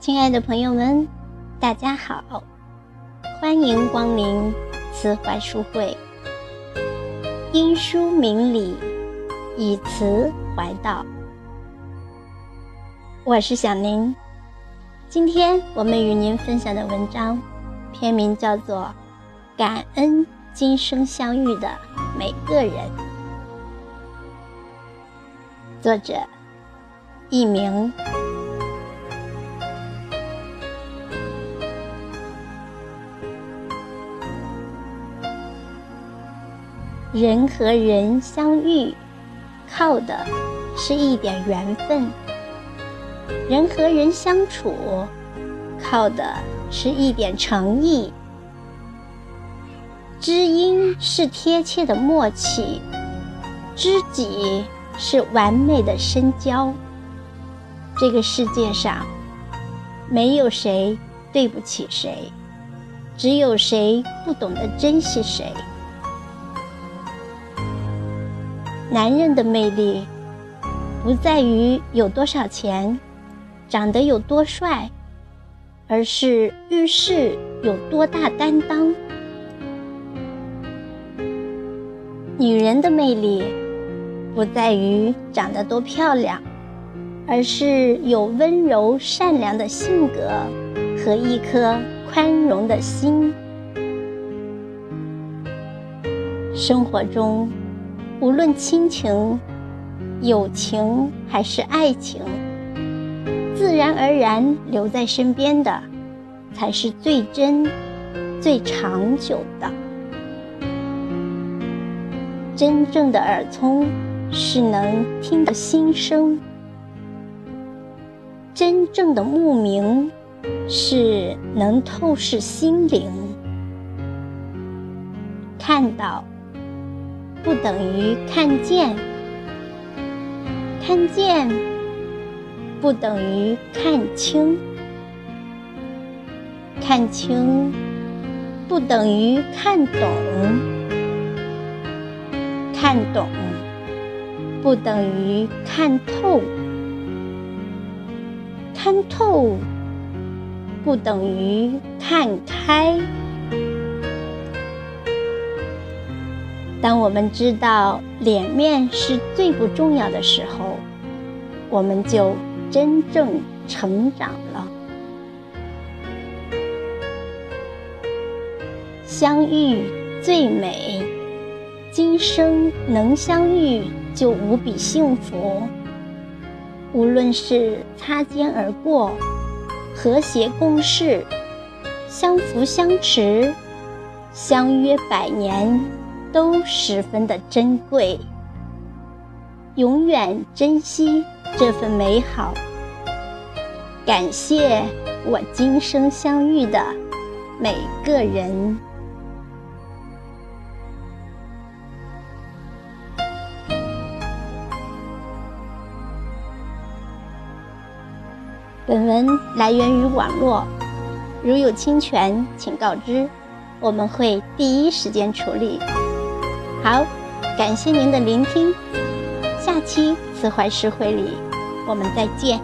亲爱的朋友们，大家好，欢迎光临慈怀书会。因书明理，以慈怀道。我是小宁，今天我们与您分享的文章，篇名叫做《感恩今生相遇的每个人》，作者佚名。人和人相遇，靠的是一点缘分；人和人相处，靠的是一点诚意。知音是贴切的默契，知己是完美的深交。这个世界上，没有谁对不起谁，只有谁不懂得珍惜谁。男人的魅力，不在于有多少钱，长得有多帅，而是遇事有多大担当。女人的魅力，不在于长得多漂亮，而是有温柔善良的性格和一颗宽容的心。生活中。无论亲情、友情还是爱情，自然而然留在身边的，才是最真、最长久的。真正的耳聪是能听到心声，真正的目明是能透视心灵，看到。不等于看见，看见不等于看清，看清不等于看懂，看懂不等于看透，看透不等于看开。当我们知道脸面是最不重要的时候，我们就真正成长了。相遇最美，今生能相遇就无比幸福。无论是擦肩而过、和谐共事、相扶相持、相约百年。都十分的珍贵，永远珍惜这份美好。感谢我今生相遇的每个人。本文来源于网络，如有侵权，请告知，我们会第一时间处理。好，感谢您的聆听，下期慈怀诗会里，我们再见。